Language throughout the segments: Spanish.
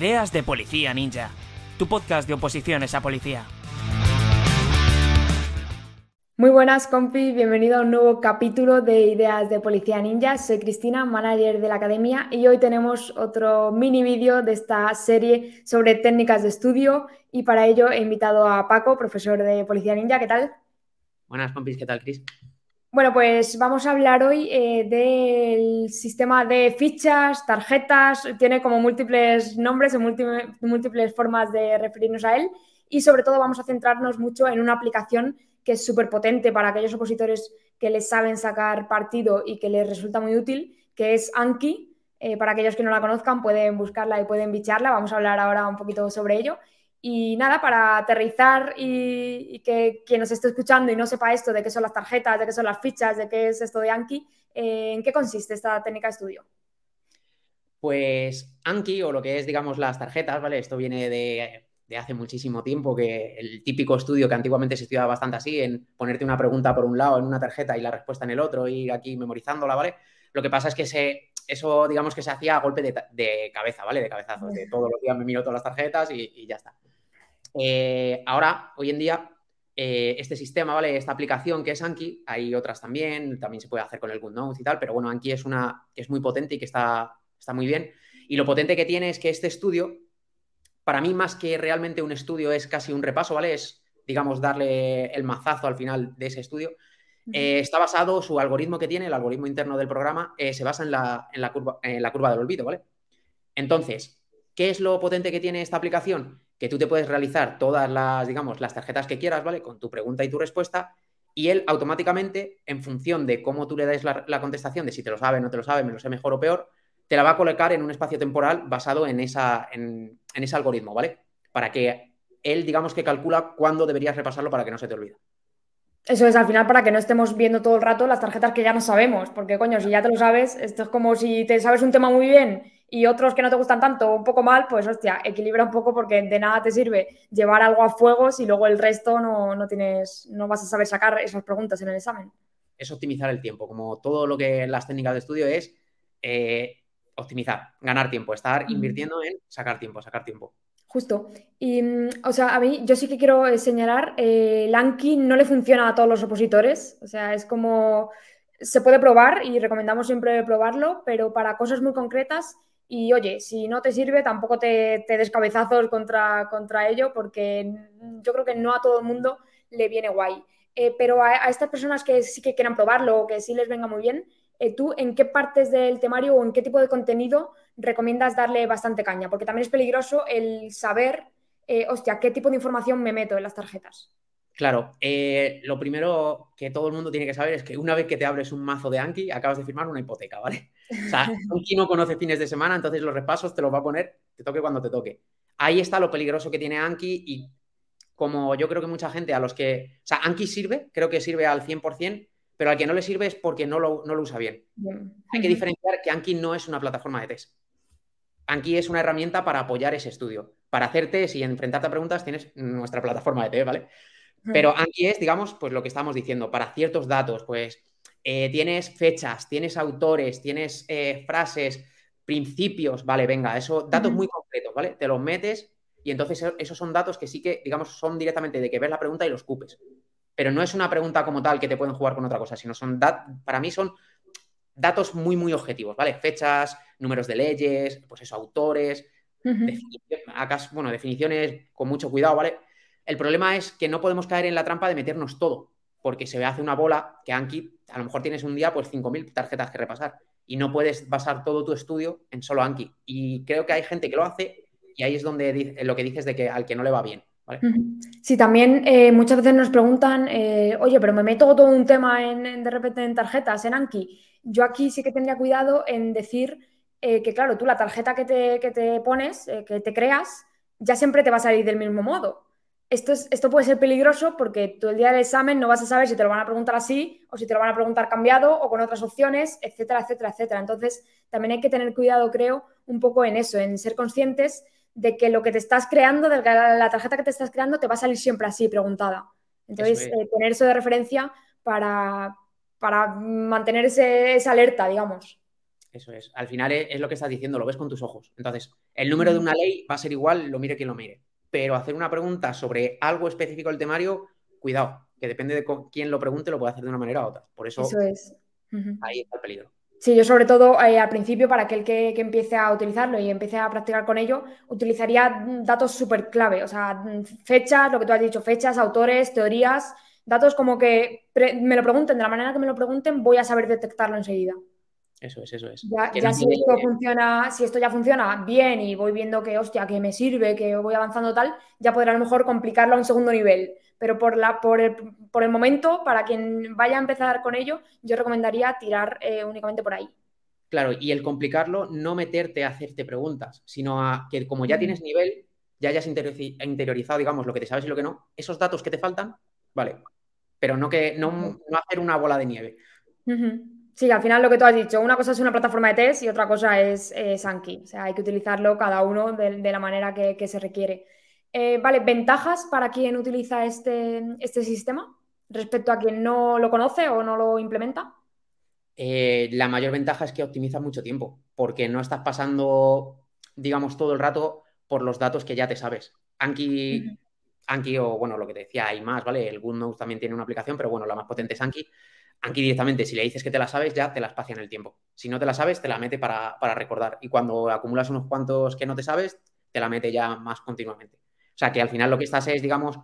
Ideas de Policía Ninja, tu podcast de oposiciones a policía. Muy buenas, compi. Bienvenido a un nuevo capítulo de Ideas de Policía Ninja. Soy Cristina, manager de la academia, y hoy tenemos otro mini vídeo de esta serie sobre técnicas de estudio. Y para ello he invitado a Paco, profesor de Policía Ninja. ¿Qué tal? Buenas, compis. ¿Qué tal, Cris? Bueno, pues vamos a hablar hoy eh, del sistema de fichas, tarjetas, tiene como múltiples nombres y múltiples formas de referirnos a él y sobre todo vamos a centrarnos mucho en una aplicación que es súper potente para aquellos opositores que les saben sacar partido y que les resulta muy útil, que es Anki. Eh, para aquellos que no la conozcan pueden buscarla y pueden bicharla, vamos a hablar ahora un poquito sobre ello. Y nada, para aterrizar y, que quien nos esté escuchando y no sepa esto de qué son las tarjetas, de qué son las fichas, de qué es esto de Anki, eh, ¿en qué consiste esta técnica de estudio? Pues Anki, o lo que es, digamos, las tarjetas, ¿vale? Esto viene de, hace muchísimo tiempo, que el típico estudio que antiguamente se estudiaba bastante así, en ponerte una pregunta por un lado en una tarjeta y la respuesta en el otro, y ir aquí memorizándola, ¿vale? Lo que pasa es que se, eso, digamos que se hacía a golpe de, cabeza, ¿vale? De cabezazo, de todos los días me miro todas las tarjetas y ya está. Eh, ahora, hoy en día, eh, este sistema, ¿vale? Esta aplicación que es Anki, hay otras también, también se puede hacer con el GoodNotes y tal, pero bueno, Anki es una que es muy potente y que está, está muy bien. Y lo potente que tiene es que este estudio, para mí más que realmente un estudio, es casi un repaso, ¿vale? Es, digamos, darle el mazazo al final de ese estudio. Eh, está basado, su algoritmo que tiene, el algoritmo interno del programa, se basa en la, en la, curva, en la curva del olvido, ¿vale? Entonces, ¿qué es lo potente que tiene esta aplicación? Que tú te puedes realizar todas las, digamos, las tarjetas que quieras, ¿vale? Con tu pregunta y tu respuesta, y él automáticamente, en función de cómo tú le des la, contestación, de si te lo sabe, no te lo sabe, me lo sé mejor o peor, te la va a colocar en un espacio temporal basado en, esa, en, ese algoritmo, ¿vale? Para que él, digamos que calcula cuándo deberías repasarlo para que no se te olvide. Eso es al final para que no estemos viendo todo el rato las tarjetas que ya no sabemos, porque coño, si ya te lo sabes, esto es como si te sabes un tema muy bien y otros que no te gustan tanto un poco mal, pues hostia, equilibra un poco porque de nada te sirve llevar algo a fuego si luego el resto no, tienes, no vas a saber sacar esas preguntas en el examen. Es optimizar el tiempo, como todo lo que las técnicas de estudio es eh, optimizar, ganar tiempo, estar invirtiendo en sacar tiempo, sacar tiempo. Justo. Y, mm, o sea, a mí, yo sí que quiero señalar, eh, Lanky no le funciona a todos los opositores. O sea, es como, se puede probar y recomendamos siempre probarlo, pero para cosas muy concretas y oye, si no te sirve, tampoco te, te des cabezazos contra, contra ello, porque yo creo que no a todo el mundo le viene guay. Eh, pero a, estas personas que sí que quieran probarlo o que sí les venga muy bien, eh, ¿tú en qué partes del temario o en qué tipo de contenido recomiendas darle bastante caña? Porque también es peligroso el saber, eh, hostia, qué tipo de información me meto en las tarjetas. Claro, eh, lo primero que todo el mundo tiene que saber es que una vez que te abres un mazo de Anki, acabas de firmar una hipoteca, ¿vale? O sea, Anki no conoce fines de semana, entonces los repasos te los va a poner, te toque cuando te toque. Ahí está lo peligroso que tiene Anki y como yo creo que mucha gente a los que... O sea, Anki sirve, creo que sirve al 100%, pero al que no le sirve es porque no lo, usa bien. Hay que diferenciar que Anki no es una plataforma de test. Anki es una herramienta para apoyar ese estudio. Para hacer test y enfrentarte a preguntas tienes nuestra plataforma de test, ¿vale? Pero aquí es, digamos, pues lo que estamos diciendo, para ciertos datos, pues eh, tienes fechas, tienes autores, tienes eh, frases, principios, vale, venga, eso, datos muy concretos, ¿vale? Te los metes y entonces esos son datos que sí que, digamos, son directamente de que ves la pregunta y los cupes. Pero no es una pregunta como tal que te pueden jugar con otra cosa, sino son, para mí son datos muy, muy objetivos, ¿vale? Fechas, números de leyes, pues eso, autores, bueno, definiciones con mucho cuidado, ¿vale? El problema es que no podemos caer en la trampa de meternos todo, porque se hace una bola que Anki, a lo mejor tienes un día pues 5.000 tarjetas que repasar y no puedes basar todo tu estudio en solo Anki. Y creo que hay gente que lo hace y ahí es donde lo que dices de que al que no le va bien. Sí, también eh, muchas veces nos preguntan, eh, oye, pero me meto todo un tema en, de repente en tarjetas, en Anki. Yo aquí sí que tendría cuidado en decir eh, que, claro, tú la tarjeta que te, que te pones, que te creas, ya siempre te va a salir del mismo modo esto, esto puede ser peligroso porque tú el día del examen no vas a saber si te lo van a preguntar así o si te lo van a preguntar cambiado o con otras opciones, etcétera, etcétera, etcétera. Entonces, también hay que tener cuidado, creo, un poco en eso, en ser conscientes de que lo que te estás creando, de la tarjeta que te estás creando, te va a salir siempre así, preguntada. Entonces, eh, tener eso de referencia para, para mantener esa alerta, digamos. Eso es. Al final es, es, lo que estás diciendo, lo ves con tus ojos. Entonces, el número de una ley va a ser igual, lo mire quien lo mire. Pero hacer una pregunta sobre algo específico del temario, cuidado, que depende de quién lo pregunte, lo puede hacer de una manera u otra. Por eso, eso es. ahí está el peligro. Sí, yo sobre todo eh, al principio, para aquel que, que, empiece a utilizarlo y empiece a practicar con ello, utilizaría datos súper clave, o sea, fechas, lo que tú has dicho, fechas, autores, teorías, datos como que me lo pregunten, de la manera que me lo pregunten, voy a saber detectarlo enseguida. Eso es, eso es. Ya, ya si esto funciona, si esto ya funciona bien y voy viendo que, hostia, que me sirve, que voy avanzando tal, ya podré a lo mejor complicarlo a un segundo nivel. Pero por, la, por, el, por el momento, para quien vaya a empezar con ello, yo recomendaría tirar eh, únicamente por ahí. Claro, y el complicarlo, no meterte a hacerte preguntas, sino a que como ya tienes nivel, ya hayas interiorizado, digamos, lo que te sabes y lo que no, esos datos que te faltan, vale. Pero no que no, no hacer una bola de nieve. Sí, al final lo que tú has dicho, una cosa es una plataforma de test y otra cosa es eh, Sankey. O sea, hay que utilizarlo cada uno de, la manera que, se requiere. Eh, vale, ¿ventajas para quien utiliza este, este, sistema respecto a quien no lo conoce o no lo implementa? Eh, la mayor ventaja es que optimiza mucho tiempo, porque no estás pasando, digamos, todo el rato por los datos que ya te sabes. Anki, Anki o, bueno, lo que te decía, hay más, ¿vale? El GoodNotes también tiene una aplicación, pero bueno, la más potente es Anki. Aquí directamente, si le dices que te la sabes, ya te la espacia en el tiempo. Si no te la sabes, te la mete para, recordar. Y cuando acumulas unos cuantos que no te sabes, te la mete ya más continuamente. O sea que al final lo que estás es, digamos,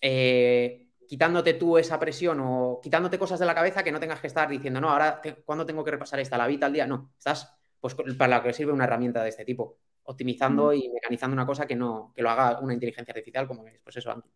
eh, quitándote tú esa presión o quitándote cosas de la cabeza que no tengas que estar diciendo, no, ahora, ¿cuándo tengo que repasar esta? ¿La vida al día? No, estás, pues para lo que sirve una herramienta de este tipo, optimizando y mecanizando una cosa que no, que lo haga una inteligencia artificial como es, pues eso, antes.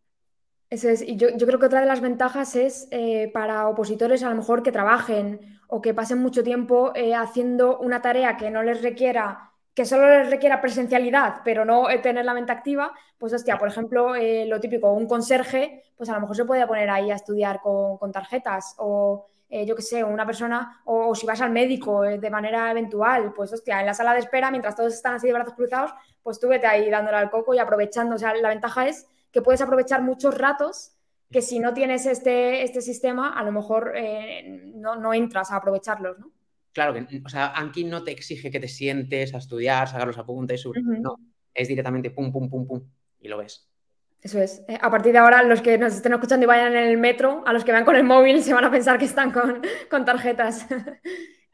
Eso es, y yo, creo que otra de las ventajas es eh, para opositores a lo mejor que trabajen o que pasen mucho tiempo eh, haciendo una tarea que no les requiera, que solo les requiera presencialidad, pero no eh, tener la mente activa, pues hostia, por ejemplo, lo típico, un conserje, pues a lo mejor se puede poner ahí a estudiar con, tarjetas o yo qué sé, una persona, o, si vas al médico de manera eventual, pues hostia, en la sala de espera, mientras todos están así de brazos cruzados, pues tú vete ahí dándole al coco y aprovechando, o sea, la ventaja es que puedes aprovechar muchos ratos que si no tienes este, este sistema, a lo mejor eh, no, entras a aprovecharlos, ¿no? Claro, que, o sea, Anki no te exige que te sientes a estudiar, sacar los apuntes, no, es directamente pum, pum, pum, pum, y lo ves. Eso es. Eh, a partir de ahora, los que nos estén escuchando y vayan en el metro, a los que vean con el móvil, se van a pensar que están con, tarjetas.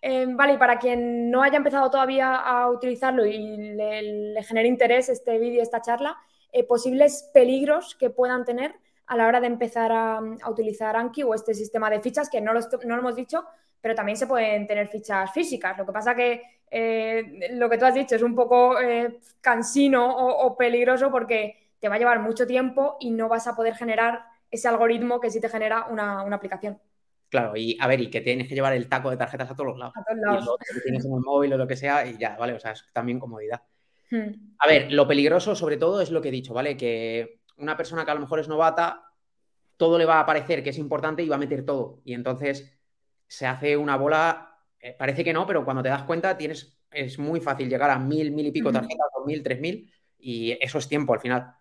Eh, vale, y para quien no haya empezado todavía a utilizarlo y le, le genere interés este vídeo, esta charla, eh, posibles peligros que puedan tener a la hora de empezar a, utilizar Anki o este sistema de fichas, que no lo, no lo, hemos dicho, pero también se pueden tener fichas físicas. Lo que pasa que eh, lo que tú has dicho es un poco eh, cansino o, peligroso porque te va a llevar mucho tiempo y no vas a poder generar ese algoritmo que sí te genera una, aplicación. Claro, y a ver, y que tienes que llevar el taco de tarjetas a todos los lados. A todos lados. Y tienes en el móvil o lo que sea y ya, ¿vale? O sea, es también comodidad. Hmm. A ver, lo peligroso sobre todo es lo que he dicho, ¿vale? Que una persona que a lo mejor es novata, todo le va a parecer que es importante y va a meter todo. Y entonces se hace una bola, eh, parece que no, pero cuando te das cuenta tienes, es muy fácil llegar a mil, mil y pico tarjetas, dos mil, tres mil, y eso es tiempo al final.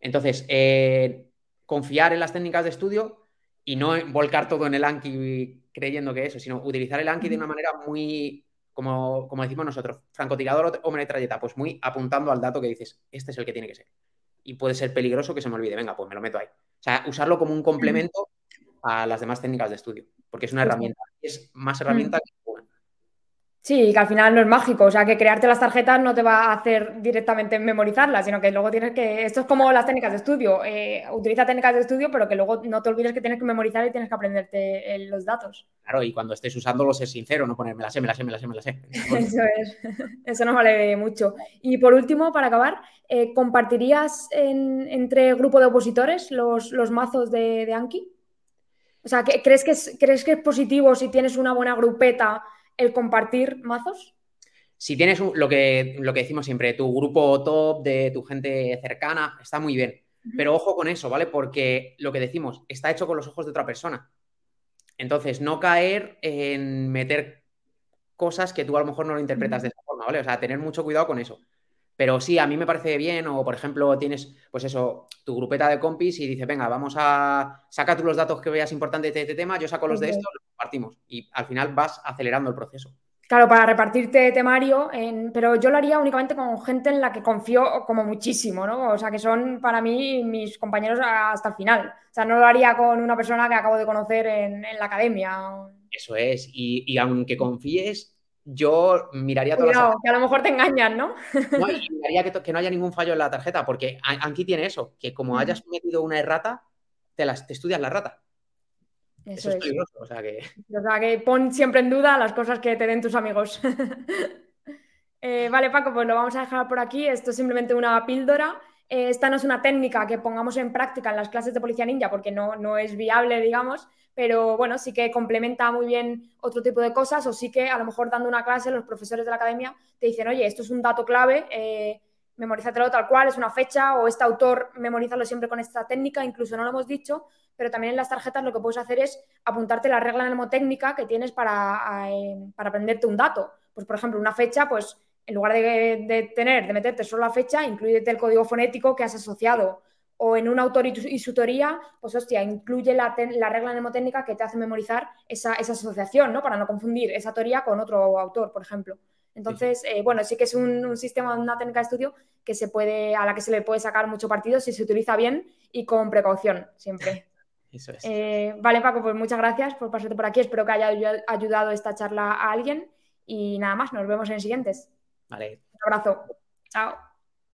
Entonces, eh, confiar en las técnicas de estudio y no volcar todo en el Anki creyendo que eso, sino utilizar el Anki de una manera muy como, decimos nosotros, francotirador o metralleta, pues muy apuntando al dato que dices, este es el que tiene que ser. Y puede ser peligroso que se me olvide, venga, pues me lo meto ahí. O sea, usarlo como un complemento a las demás técnicas de estudio, porque es una herramienta, es más herramienta que Sí, que al final no es mágico, o sea, que crearte las tarjetas no te va a hacer directamente memorizarlas, sino que luego tienes que, esto es como las técnicas de estudio, eh, utiliza técnicas de estudio, pero que luego no te olvides que tienes que memorizar y tienes que aprenderte eh, los datos. Claro, y cuando estés usándolo, ser sincero, no ponerme la sé, me la sé, me la sé, me la sé. Eso es, eso nos vale mucho. Y por último, para acabar, eh, ¿compartirías entre grupo de opositores los, mazos de, Anki? O sea, ¿crees que, ¿crees que es positivo si tienes una buena grupeta? El compartir mazos? Si tienes lo, que, lo que decimos siempre, tu grupo top de tu gente cercana, está muy bien. Pero ojo con eso, ¿vale? Porque lo que decimos está hecho con los ojos de otra persona. Entonces, no caer en meter cosas que tú a lo mejor no lo interpretas de esa forma, ¿vale? O sea, tener mucho cuidado con eso. Pero sí, a mí me parece bien, o por ejemplo, tienes, pues eso, tu grupeta de compis y dices, venga, vamos a, saca tú los datos que veas importantes de este tema, yo saco los de esto, compartimos. Y al final vas acelerando el proceso. Claro, para repartirte temario, pero yo lo haría únicamente con gente en la que confío como muchísimo, ¿no? O sea, que son para mí mis compañeros hasta el final. O sea, no lo haría con una persona que acabo de conocer en, la academia. Eso es, y, aunque confíes, yo miraría todas Cuidado, que a lo mejor te engañan, ¿no? No, y miraría que, no haya ningún fallo en la tarjeta, porque aquí tiene eso, que como hayas metido una errata, te, las, te estudias la rata. Eso, es peligroso, o sea que... O sea que pon siempre en duda las cosas que te den tus amigos. Eh, vale, Paco, pues lo vamos a dejar por aquí. Esto es simplemente una píldora. Eh, esta no es una técnica que pongamos en práctica en las clases de Policía Ninja porque no, no es viable, digamos, pero bueno, sí que complementa muy bien otro tipo de cosas o sí que a lo mejor dando una clase los profesores de la academia te dicen, oye, esto es un dato clave, eh, memorízatelo tal cual, es una fecha o este autor memorízalo siempre con esta técnica, incluso no lo hemos dicho, pero también en las tarjetas lo que puedes hacer es apuntarte la regla mnemotécnica que tienes para, eh, para aprenderte un dato. Pues, por ejemplo, una fecha, pues en lugar de, tener, de meterte solo la fecha, incluyete el código fonético que has asociado. O en un autor y, su teoría, pues hostia, incluye la, la, regla mnemotécnica que te hace memorizar esa, asociación, ¿no? Para no confundir esa teoría con otro autor, por ejemplo. Entonces, eh, bueno, sí que es un, un, sistema, una técnica de estudio que se puede, a la que se le puede sacar mucho partido si se utiliza bien y con precaución, siempre. Eh, vale, Paco, pues muchas gracias por pasarte por aquí. Espero que haya ayudado esta charla a alguien. Y nada más, nos vemos en siguientes. Vale. Un abrazo. Chao.